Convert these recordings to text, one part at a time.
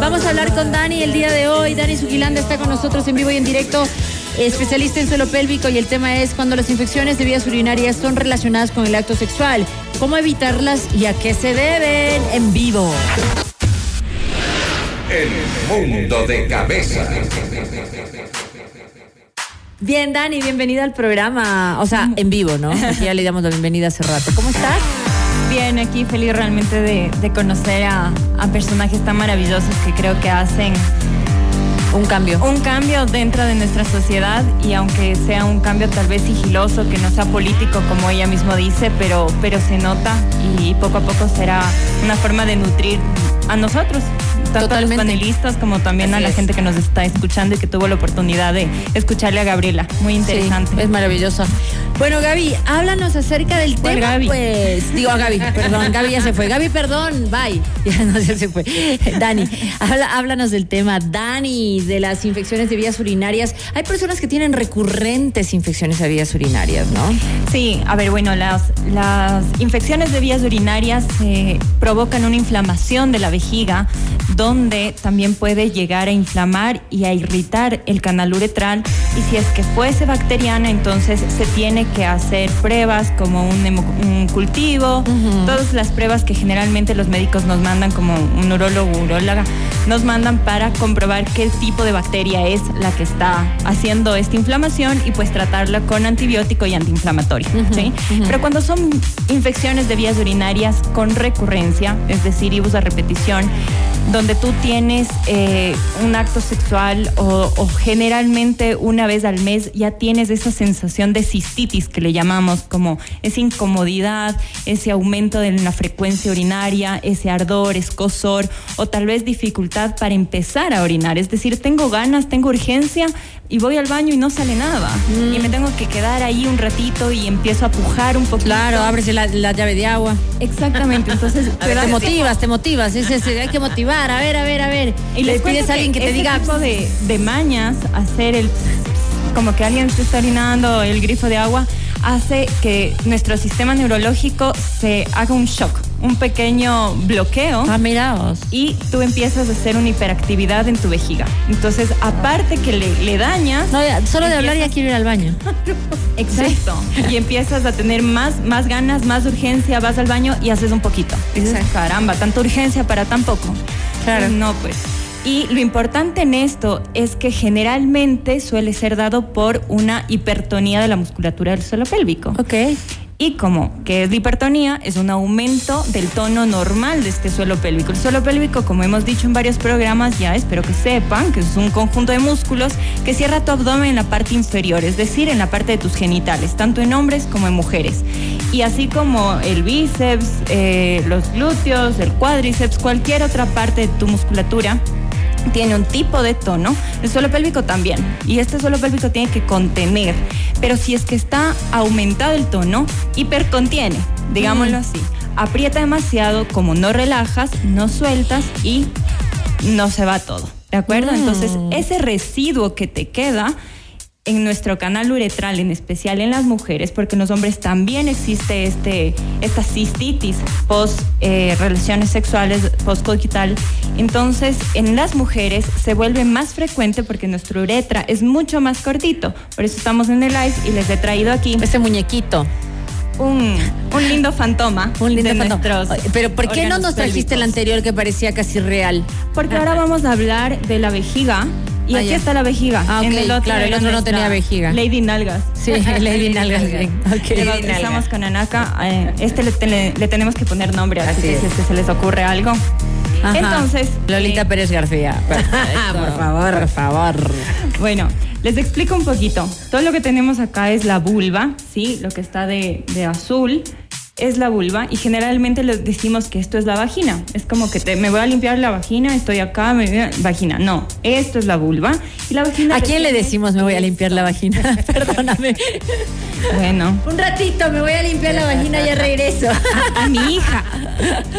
Vamos a hablar con Dani el día de hoy. Dani Sugilanda está con nosotros en vivo y en directo. Especialista en suelo pélvico y el tema es cuando las infecciones de vías urinarias son relacionadas con el acto sexual, cómo evitarlas y a qué se deben en vivo. El mundo de cabeza. Bien, Dani, bienvenida al programa. O sea, en vivo, ¿no? Aquí ya le damos la bienvenida hace rato. ¿Cómo estás? Bien, aquí feliz realmente de, de conocer a, a personajes tan maravillosos que creo que hacen Un cambio. un cambio dentro de nuestra sociedad y aunque sea un cambio tal vez sigiloso, que no sea político como ella mismo dice, pero, pero se nota y poco a poco será una forma de nutrir a nosotros, tanto Totalmente. a los panelistas como también Así a la es. gente que nos está escuchando y que tuvo la oportunidad de escucharle a Gabriela. Muy interesante. Sí, es maravilloso. Bueno, Gaby, háblanos acerca del ¿Cuál tema, Gaby? pues. Digo, a Gaby, perdón, Gaby ya se fue. Gaby, perdón, bye. Ya no, ya se fue. Dani, habla- háblanos del tema. Dani, de las infecciones de vías urinarias. Hay personas que tienen recurrentes infecciones de vías urinarias, ¿no? Sí, a ver, bueno, las, las infecciones de vías urinarias eh, provocan una inflamación de la vejiga, donde también puede llegar a inflamar y a irritar el canal uretral. Y si es que fuese bacteriana, entonces se tiene que hacer pruebas como un, cultivo, todas las pruebas que generalmente los médicos nos mandan, como un urólogo uróloga, nos mandan para comprobar qué tipo de bacteria es la que está haciendo esta inflamación y pues tratarla con antibiótico y antiinflamatorio. ¿sí? Pero cuando son infecciones de vías urinarias con recurrencia, es decir, ibus a repetición, donde tú tienes eh, un acto sexual o, o generalmente una vez al mes ya tienes esa sensación de cistitis que le llamamos como esa incomodidad, ese aumento de la frecuencia urinaria, ese ardor, escosor o tal vez dificultad para empezar a orinar. Es decir, tengo ganas, tengo urgencia y voy al baño y no sale nada. Y me tengo que quedar ahí un ratito y empiezo a pujar un poquito. Claro, ábrese la, la llave de agua. Exactamente, entonces A ver, te motivas, te motivas. Es ese, hay que motivar. A ver, a ver, a ver. Y le les pides a alguien que te diga. tipo de, de mañas, hacer el como que alguien se está orinando el grifo de agua, hace que nuestro sistema neurológico se haga un shock, un pequeño bloqueo. Ah, miraos. Y tú empiezas a hacer una hiperactividad en tu vejiga. Entonces, aparte que le, le dañas. No, ya, solo de hablar ya quiero ir al baño. Exacto. Y empiezas a tener más, más ganas, más urgencia, vas al baño y haces un poquito. Dices, Exacto. caramba, tanta urgencia para tan poco. Claro. No, pues. Y lo importante en esto es que generalmente suele ser dado por una hipertonía de la musculatura del suelo pélvico. Ok. Y como que es la hipertonía, es un aumento del tono normal de este suelo pélvico. El suelo pélvico, como hemos dicho en varios programas, ya espero que sepan que es un conjunto de músculos que cierra tu abdomen en la parte inferior, es decir, en la parte de tus genitales, tanto en hombres como en mujeres. Y así como el bíceps, eh, los glúteos, el cuádriceps, cualquier otra parte de tu musculatura, tiene un tipo de tono, el suelo pélvico también. Y este suelo pélvico tiene que contener. Pero si es que está aumentado el tono, hipercontiene, digámoslo así. Aprieta demasiado, como no relajas, no sueltas y no se va todo. ¿De acuerdo? Mm. Entonces, ese residuo que te queda en nuestro canal uretral, en especial en las mujeres, porque en los hombres también existe este, esta cistitis post eh, relaciones sexuales, post coital. Entonces, en las mujeres se vuelve más frecuente porque nuestro uretra es mucho más cortito. Por eso estamos en el live y les he traído aquí Ese muñequito. un, un lindo fantoma Un lindo de fantoma. Pero ¿por qué no nos trajiste el anterior que parecía casi real? Porque ahora vamos a hablar de la vejiga. Y Ah, aquí está la vejiga. Ah, ok, claro, el otro no tenía vejiga. Lady Nalgas. Sí, Lady Nalgas. bien. Ok. Le bautizamos con Anaka. eh, este le, le- le tenemos que poner nombre, así, Así que es. si es que se les ocurre algo. Ajá. Entonces, Lolita eh, Pérez García. por favor, por favor. Bueno, les explico un poquito. Todo lo que tenemos acá es la vulva, ¿sí? Lo que está de, de azul es la vulva y generalmente les decimos que esto es la vagina. Es como que te, me voy a limpiar la vagina, estoy acá, me voy a- vagina. No, esto es la vulva. Y la vagina ¿A quién le decimos me voy a limpiar la vagina? Perdóname. Bueno, Un ratito, me voy a limpiar la vagina y ya regreso. a mi hija.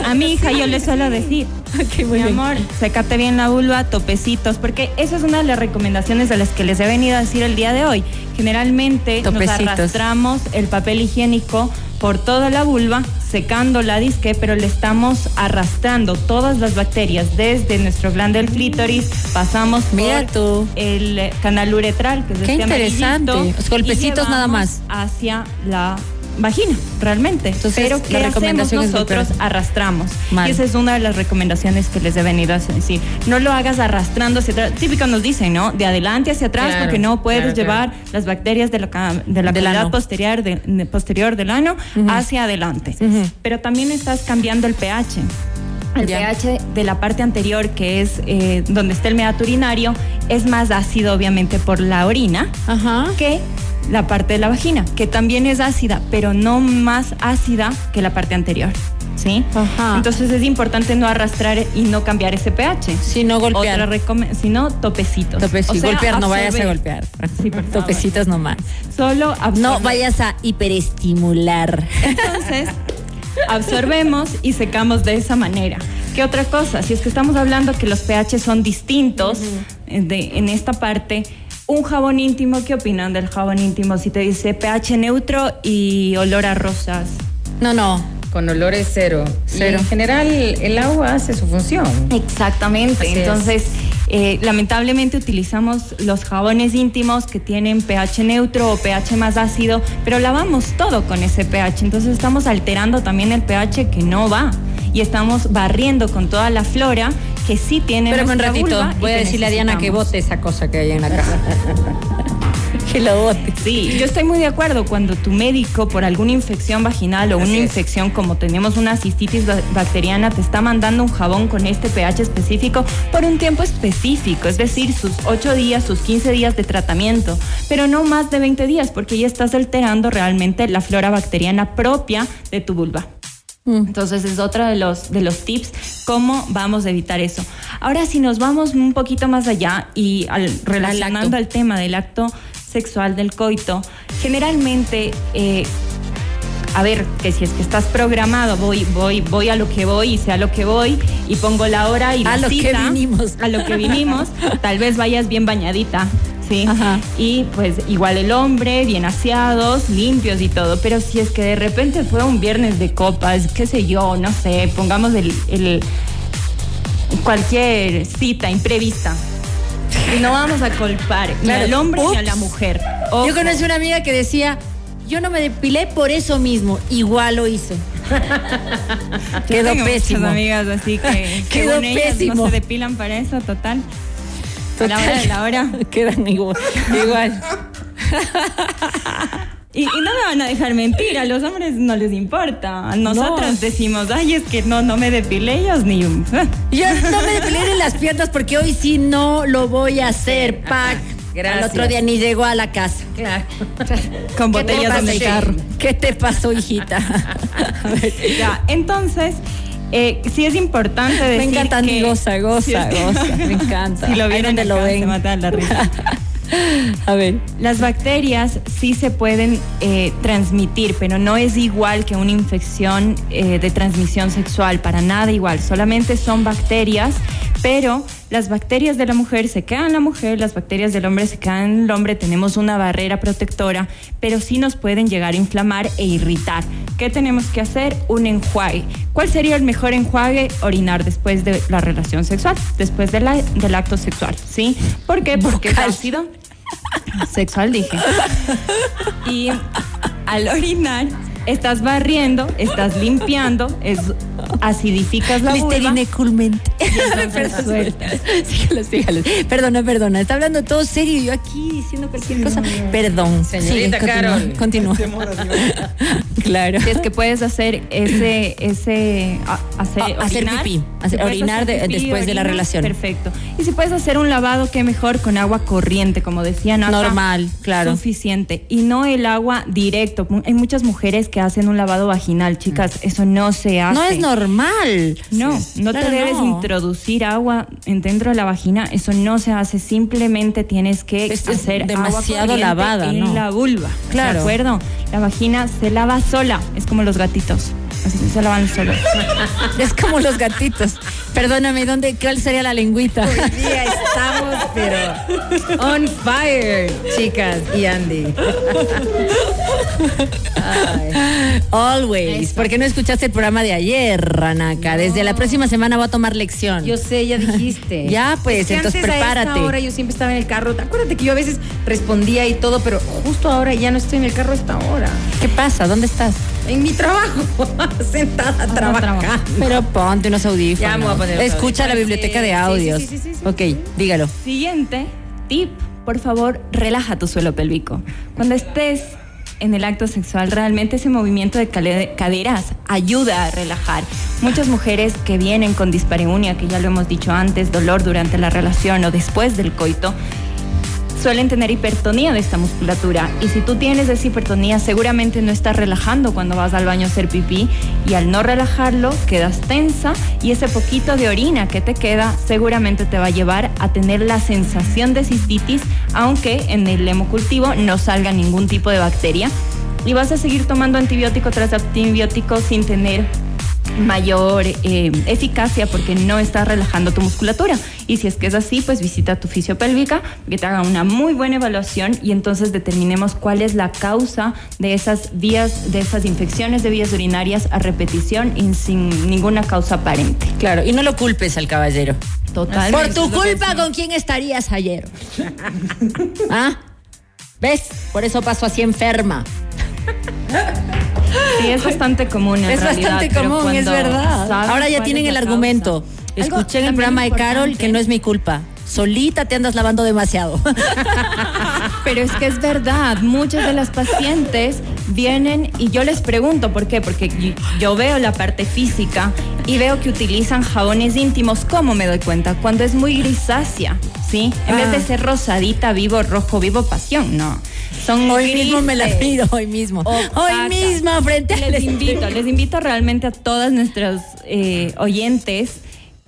A mi hija yo le suelo decir, Ok, muy Mi amor, sécate bien la vulva, topecitos, porque esa es una de las recomendaciones de las que les he venido a decir el día de hoy. Generalmente nos arrastramos el papel higiénico por toda la vulva, secando la disque, pero le estamos arrastrando todas las bacterias desde nuestro glande del clítoris, pasamos por el canal uretral, que es Qué este interesante. Los golpecitos nada más. Hacia la vagina, realmente. Entonces, Pero ¿qué hacemos nosotros? Arrastramos. Y esa es una de las recomendaciones que les he venido a decir. No lo hagas arrastrando hacia atrás. Típico nos dicen, ¿no? De adelante hacia atrás porque no puedes llevar las bacterias de la, de la cavidad posterior, de, posterior del ano hacia adelante. Pero también estás cambiando el pH. El pH de la parte anterior, que es eh, donde está el meato urinario, es más ácido, obviamente, por la orina, Ajá. que la parte de la vagina, que también es ácida, pero no más ácida que la parte anterior. ¿Sí? Ajá. Entonces es importante no arrastrar y no cambiar ese pH. Si no golpear. si no, topecitos. Topecitos. golpear, no vayas a golpear. Sí, Topecitos nomás. Solo No vayas a hiperestimular. Entonces, absorbemos y secamos de esa manera. ¿Qué otra cosa? Si es que estamos hablando que los pH son distintos de, en esta parte, un jabón íntimo, ¿qué opinan del jabón íntimo? Si te dice pH neutro y olor a rosas. No, no. Con olores cero. cero. en general, el agua hace su función. Exactamente. Entonces, eh, lamentablemente utilizamos los jabones íntimos que tienen pH neutro o pH más ácido, pero lavamos todo con ese pH. Entonces, estamos alterando también el pH que no va y estamos barriendo con toda la flora que sí tiene Pero un ratito, voy a decirle a Diana que vote esa cosa que hay en la casa. que lo bote. Sí, yo estoy muy de acuerdo cuando tu médico por alguna infección vaginal o una infección como tenemos una cistitis bacteriana te está mandando un jabón con este pH específico por un tiempo específico, es decir, sus 8 días, sus 15 días de tratamiento, pero no más de 20 días porque ya estás alterando realmente la flora bacteriana propia de tu vulva. Mm. Entonces es otro de los, de los tips, cómo vamos a evitar eso. Ahora si nos vamos un poquito más allá y al, relacionando al tema del acto sexual del coito, generalmente, eh, a ver, que si es que estás programado, voy, voy, voy a lo que voy y sea lo que voy y pongo la hora y la a lo que vinimos, a lo que vinimos, tal vez vayas bien bañadita ¿sí? Y pues igual el hombre, bien aseados, limpios y todo. Pero si es que de repente fue un viernes de copas, qué sé yo, no sé, pongamos el, cualquier cita imprevista. Y no vamos a culpar ni al hombre ni a la mujer. Yo conocí una amiga que decía, yo no me depilé por eso mismo, igual lo hice. Quedó pésimo. amigas así que Quedó pésimo. no se depilan para eso, total. A la hora de la hora. Quedan igual. igual. Y, no me van a dejar mentir, a los hombres no les importa. Nosotros decimos, ay, es que no, no me depilé ellos ni un. Yo no me depilé en las piernas porque hoy sí no lo voy a hacer, Pac. Gracias. Al otro día ni llegó a la casa. Claro. Con botellas de carro. ¿Qué te pasó, hijita? ya, entonces, eh, sí es importante decir Me encanta, que... goza, goza, goza. Me encanta. Si lo vieron de lo ven. Se matan la risa. A ver. Las bacterias sí se pueden eh, transmitir, pero no es igual que una infección eh, de transmisión sexual, para nada igual. Solamente son bacterias, pero las bacterias de la mujer se quedan en la mujer, las bacterias del hombre se quedan en el hombre. Tenemos una barrera protectora, pero sí nos pueden llegar a inflamar e irritar. ¿Qué tenemos que hacer? Un enjuague. ¿Cuál sería el mejor enjuague? Orinar después de la relación sexual, después del acto sexual, ¿sí? ¿Por qué? Porque es ácido. Sexual dije. Y al orinar estás barriendo, estás limpiando, es, acidificas la vulva. sígalos, sígalos. Perdona, perdona. Está hablando todo serio y yo aquí diciendo cualquier cosa. Perdón. Señorita Carol. Continúa. claro. es que puedes hacer ese, ese, hacer, ah, hacer pipí, orinar después de la relación. Perfecto. Y si puedes hacer un lavado, qué mejor con agua corriente, como decían Normal, claro. Suficiente. Y no el agua directo. Hay muchas mujeres que hacen un lavado vaginal, chicas. Mm. Eso no se hace. No es normal. No, no te debes introducir agua dentro de la vagina. Eso no se hace. Simplemente tienes que hacer demasiado agua lavada en la vulva. Claro. ¿De acuerdo? La vagina se lava sola. Es como los gatitos. Así se lavan solos. Es como los gatitos. Perdóname, ¿dónde, ¿cuál sería la lengüita? Hoy día estamos, pero on fire, chicas y Andy. Ay. Always. ¿Por qué no escuchaste el programa de ayer, Ranaka? Desde la próxima semana voy a tomar lección. Yo sé, ya dijiste. Ya, pues, Es que entonces antes a esta prepárate. hora yo siempre estaba en el carro. Acuérdate que yo a veces respondía y todo, pero justo ahora ya no estoy en el carro a esta hora. ¿Qué pasa? ¿Dónde estás? En mi trabajo, sentada trabajando. Pero ponte unos audífonos. Ya me voy a poner los Escucha la biblioteca de audios. sí, sí, sí, sí, ok, dígalo. Siguiente tip, por favor, relaja tu suelo pélvico. Cuando estés en el acto sexual, realmente ese movimiento de caderas ayuda a relajar. Muchas mujeres que vienen con dispareunia, que ya lo hemos dicho antes, dolor durante la relación o después del coito, suelen tener hipertonía de esta musculatura. Y si tú tienes esa hipertonía, seguramente no estás relajando cuando vas al baño a hacer pipí. Y al no relajarlo, quedas tensa y ese poquito de orina que te queda seguramente te va a llevar a tener la sensación de cistitis, aunque en el hemocultivo no salga ningún tipo de bacteria. Y vas a seguir tomando antibiótico tras antibiótico sin tener mayor eh, eficacia porque no estás relajando tu musculatura. Y si es que es así, pues visita tu fisiopélvica que te haga una muy buena evaluación y entonces determinemos cuál es la causa de esas vías, de esas infecciones de vías urinarias a repetición y sin ninguna causa aparente. Claro, y no lo culpes al caballero. Totalmente. Por tu culpa, ¿con quién estarías ayer? ¿Ah? ¿Ves? Por eso pasó así enferma. Sí, es bastante común en es realidad, bastante común, es verdad. Ahora ya tienen el argumento. causa. Escuché en el programa de Carol que no es mi culpa. Solita te andas lavando demasiado. Pero es que es verdad, muchas de las pacientes vienen y yo les pregunto por qué, porque yo veo la parte física y veo que utilizan jabones íntimos. ¿Cómo me doy cuenta? Cuando es muy grisácea, ¿sí? En vez de Ah. ser rosadita, vivo, rojo, vivo, pasión, no. Son Hoy mismo me la grises. pido, hoy mismo. Opaca. Hoy mismo, frente al Les invito, les invito realmente a todas nuestras eh, oyentes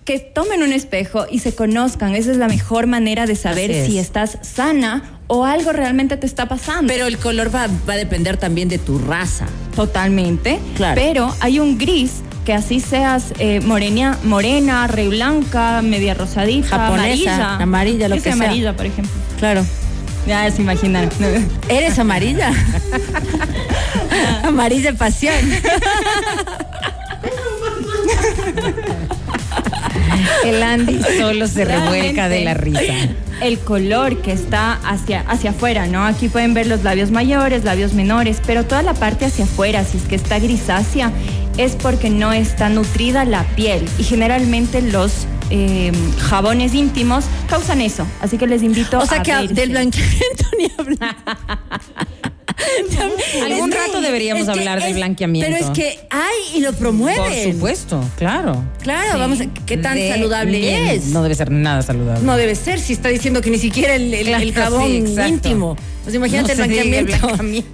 que tomen un espejo y se conozcan. Esa es la mejor manera de saber es. si estás sana o algo realmente te está pasando. Pero el color va, va a depender también de tu raza. Totalmente. Claro. Pero hay un gris que así seas eh, morena, morena, re blanca, media rosadita, Japonesa, amarilla. amarilla, lo que sea. amarilla, por ejemplo. Claro. Ya se imaginan. ¿Eres amarilla? amarilla pasión. El Andy solo se revuelca de la risa. El color que está hacia, hacia afuera, ¿no? Aquí pueden ver los labios mayores, labios menores, pero toda la parte hacia afuera, si es que está grisácea, es porque no está nutrida la piel. Y generalmente los eh, jabones íntimos causan eso. Así que les invito O sea a que a- del blanqueamiento ni hablar. Algún rato deberíamos hablar de blanqueamiento. Pero es que hay y lo promueven. Por supuesto, claro. Claro, vamos a, ¿qué tan De- saludable bien, es? No debe ser nada saludable. No debe ser si está diciendo que ni siquiera el, el- Claro, el jabón sí, íntimo. Pues imagínate No el blanqueamiento.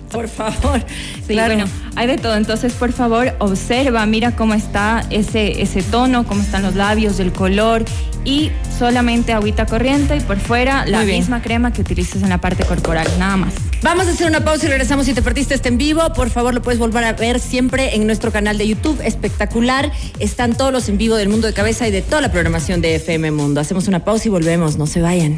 Por favor. Sí, Claro. bueno, hay de todo. Entonces, por favor, observa, mira cómo está ese, ese tono, cómo están los labios, el color y solamente agüita corriente y por fuera la bien. misma crema que utilices en la parte corporal, nada más. Vamos a hacer una pausa y regresamos. Si te perdiste este en vivo, por favor lo puedes volver a ver siempre en nuestro canal de YouTube. Espectacular. Están todos los en vivo del mundo de cabeza y de toda la programación de FM Mundo. Hacemos una pausa y volvemos. No se vayan.